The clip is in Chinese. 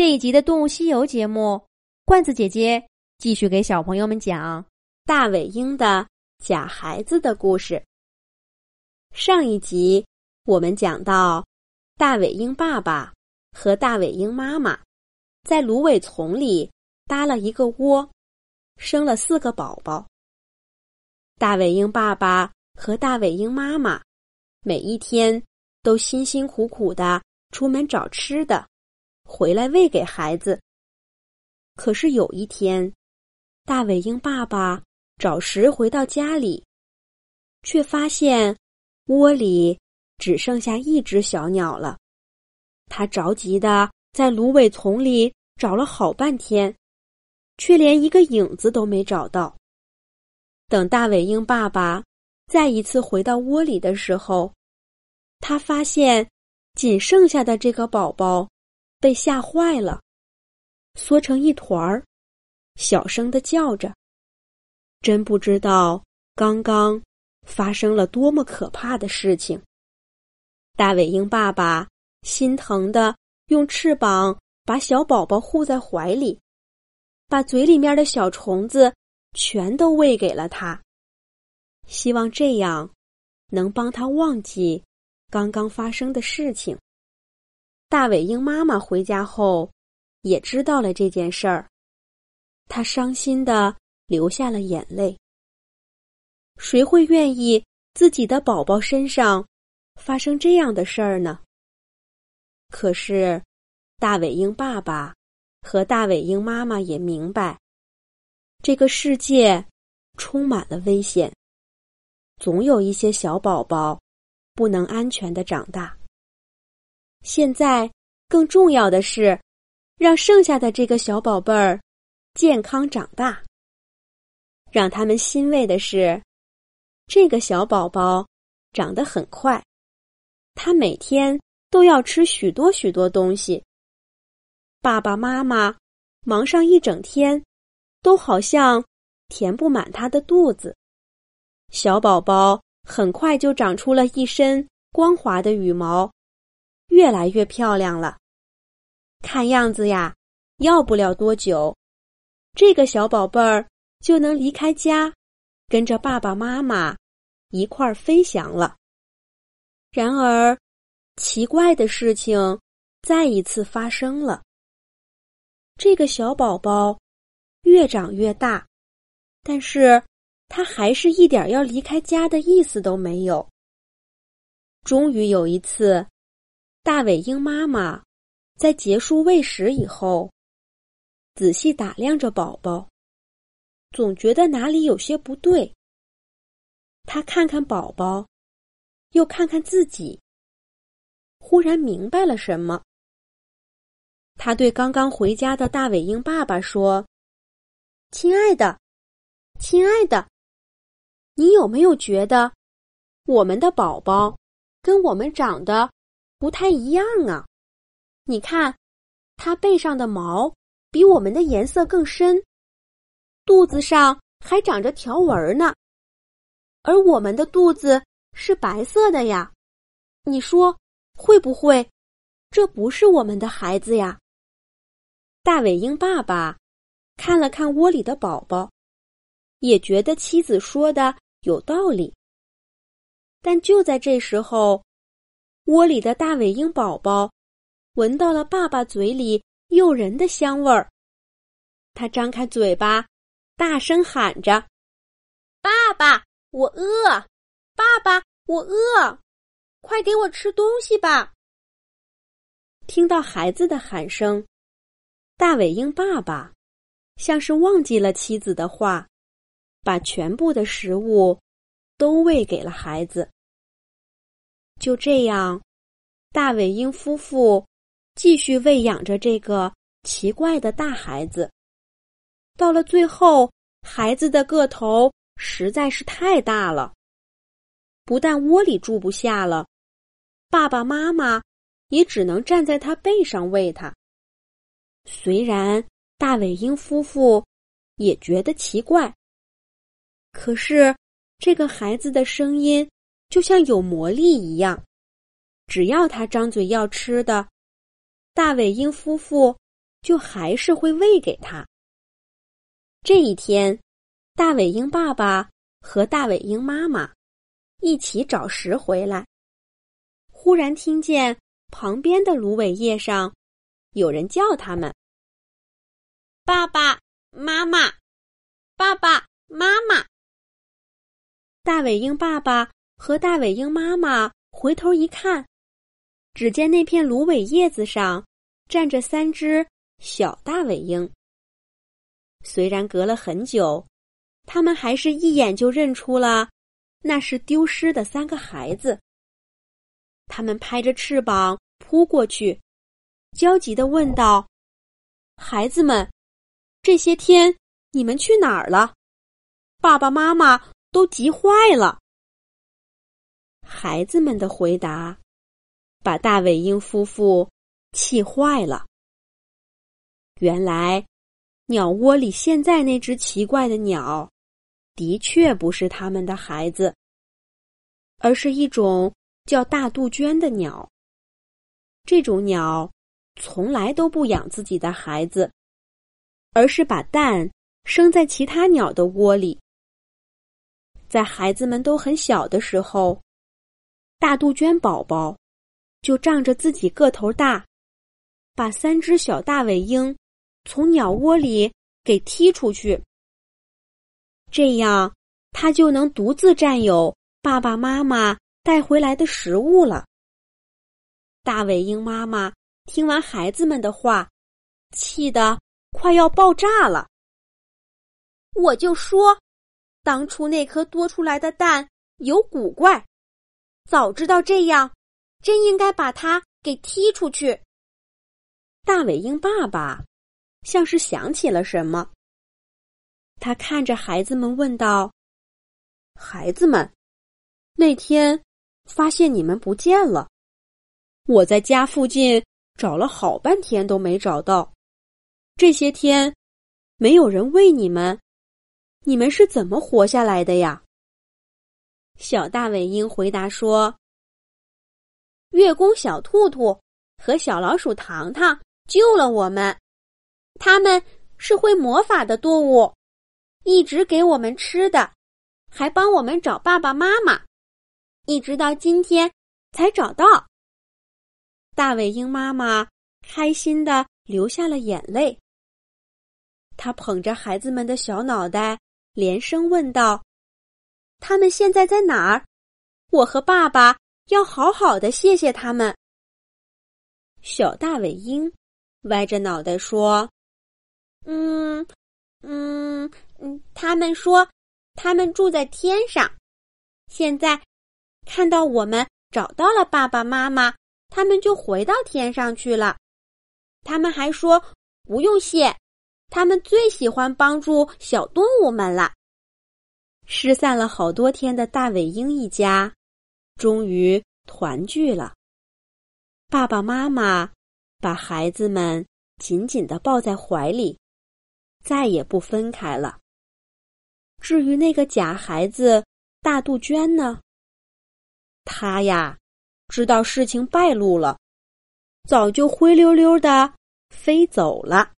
这一集的《动物西游》节目，罐子姐姐继续给小朋友们讲大尾鹰的假孩子的故事。上一集我们讲到，大尾鹰爸爸和大尾鹰妈妈在芦苇丛里搭了一个窝，生了四个宝宝。大尾鹰爸爸和大尾鹰妈妈每一天都辛辛苦苦的出门找吃的。回来喂给孩子。可是有一天，大尾鹰爸爸找食回到家里，却发现窝里只剩下一只小鸟了。他着急的在芦苇丛里找了好半天，却连一个影子都没找到。等大尾鹰爸爸再一次回到窝里的时候，他发现仅剩下的这个宝宝。被吓坏了，缩成一团儿，小声的叫着。真不知道刚刚发生了多么可怕的事情。大尾鹰爸爸心疼的用翅膀把小宝宝护在怀里，把嘴里面的小虫子全都喂给了他，希望这样能帮他忘记刚刚发生的事情。大尾鹰妈妈回家后，也知道了这件事儿，她伤心的流下了眼泪。谁会愿意自己的宝宝身上发生这样的事儿呢？可是，大尾鹰爸爸和大尾鹰妈妈也明白，这个世界充满了危险，总有一些小宝宝不能安全的长大。现在更重要的是，让剩下的这个小宝贝儿健康长大。让他们欣慰的是，这个小宝宝长得很快，他每天都要吃许多许多东西。爸爸妈妈忙上一整天，都好像填不满他的肚子。小宝宝很快就长出了一身光滑的羽毛。越来越漂亮了，看样子呀，要不了多久，这个小宝贝儿就能离开家，跟着爸爸妈妈一块儿飞翔了。然而，奇怪的事情再一次发生了。这个小宝宝越长越大，但是他还是一点要离开家的意思都没有。终于有一次。大尾鹰妈妈在结束喂食以后，仔细打量着宝宝，总觉得哪里有些不对。他看看宝宝，又看看自己，忽然明白了什么。他对刚刚回家的大尾鹰爸爸说：“亲爱的，亲爱的，你有没有觉得我们的宝宝跟我们长得？”不太一样啊！你看，它背上的毛比我们的颜色更深，肚子上还长着条纹呢，而我们的肚子是白色的呀。你说会不会？这不是我们的孩子呀？大尾鹰爸爸看了看窝里的宝宝，也觉得妻子说的有道理。但就在这时候。窝里的大尾鹰宝宝闻到了爸爸嘴里诱人的香味儿，他张开嘴巴，大声喊着：“爸爸，我饿！爸爸，我饿！快给我吃东西吧！”听到孩子的喊声，大尾鹰爸爸像是忘记了妻子的话，把全部的食物都喂给了孩子。就这样，大尾鹰夫妇继续喂养着这个奇怪的大孩子。到了最后，孩子的个头实在是太大了，不但窝里住不下了，爸爸妈妈也只能站在他背上喂他。虽然大尾鹰夫妇也觉得奇怪，可是这个孩子的声音。就像有魔力一样，只要他张嘴要吃的，大尾鹰夫妇就还是会喂给他。这一天，大尾鹰爸爸和大尾鹰妈妈一起找食回来，忽然听见旁边的芦苇叶上有人叫他们：“爸爸妈妈，爸爸妈妈。”大尾鹰爸爸和大尾鹰妈妈回头一看，只见那片芦苇叶子上站着三只小大尾鹰。虽然隔了很久，他们还是一眼就认出了那是丢失的三个孩子。他们拍着翅膀扑过去，焦急的问道：“孩子们，这些天你们去哪儿了？爸爸妈妈都急坏了。”孩子们的回答把大尾鹰夫妇气坏了。原来。鸟窝里现在那只奇怪的鸟，的确不是他们的孩子，而是一种叫大杜鹃的鸟。这种鸟从来都不养自己的孩子，而是把蛋生在其他鸟的窝里。在孩子们都很小的时候，大杜鹃宝宝就仗着自己个头大，把三只小大尾鹰。从鸟窝里给踢出去，这样它就能独自占有爸爸妈妈带回来的食物了。大尾鹰妈妈听完孩子们的话，气得快要爆炸了。我就说，当初那颗多出来的蛋有古怪，早知道这样，真应该把他给踢出去。大尾鹰爸爸。像是想起了什么，他看着孩子们问道：“孩子们，那天发现你们不见了，我在家附近找了好半天都没找到。这些天没有人喂你们，你们是怎么活下来的呀？”小大尾鹰回答说：“月宫小兔兔和小老鼠糖糖救了我们。”他们是会魔法的动物，一直给我们吃的，还帮我们找爸爸妈妈，一直到今天才找到。大尾鹰妈妈开心的流下了眼泪。他捧着孩子们的小脑袋，连声问道：“他们现在在哪儿？我和爸爸要好好的谢谢他们。”小大尾鹰歪着脑袋说。嗯，嗯嗯，他们说他们住在天上，现在看到我们找到了爸爸妈妈，他们就回到天上去了。他们还说不用谢，他们最喜欢帮助小动物们了。失散了好多天的大尾鹰一家，终于团聚了。爸爸妈妈把孩子们紧紧的抱在怀里。再也不分开了。至于那个假孩子大杜鹃呢？他呀，知道事情败露了，早就灰溜溜的飞走了。